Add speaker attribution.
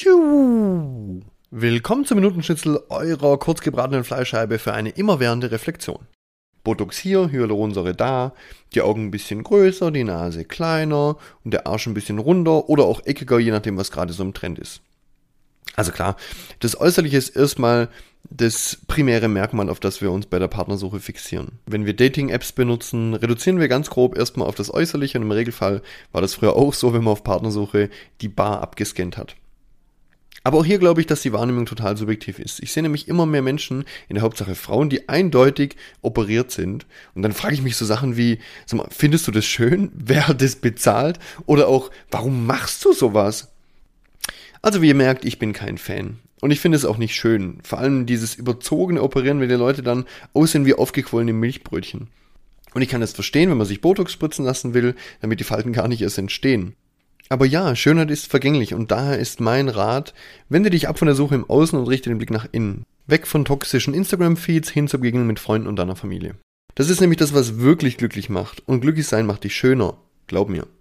Speaker 1: Tschu. Willkommen zum Minutenschnitzel eurer kurzgebratenen Fleischscheibe für eine immerwährende Reflexion. Botox hier, Hyaluronsäure da, die Augen ein bisschen größer, die Nase kleiner und der Arsch ein bisschen runder oder auch eckiger, je nachdem, was gerade so im Trend ist. Also klar, das Äußerliche ist erstmal das primäre Merkmal, auf das wir uns bei der Partnersuche fixieren. Wenn wir Dating-Apps benutzen, reduzieren wir ganz grob erstmal auf das Äußerliche und im Regelfall war das früher auch so, wenn man auf Partnersuche die Bar abgescannt hat. Aber auch hier glaube ich, dass die Wahrnehmung total subjektiv ist. Ich sehe nämlich immer mehr Menschen, in der Hauptsache Frauen, die eindeutig operiert sind. Und dann frage ich mich so Sachen wie, sag mal, findest du das schön? Wer hat das bezahlt? Oder auch, warum machst du sowas? Also wie ihr merkt, ich bin kein Fan. Und ich finde es auch nicht schön. Vor allem dieses überzogene Operieren, wenn die Leute dann aussehen wie aufgequollene Milchbrötchen. Und ich kann das verstehen, wenn man sich Botox spritzen lassen will, damit die Falten gar nicht erst entstehen. Aber ja, Schönheit ist vergänglich und daher ist mein Rat, wende dich ab von der Suche im Außen und richte den Blick nach innen. Weg von toxischen Instagram-Feeds hin zur Begegnung mit Freunden und deiner Familie. Das ist nämlich das, was wirklich glücklich macht. Und glücklich sein macht dich schöner. Glaub mir.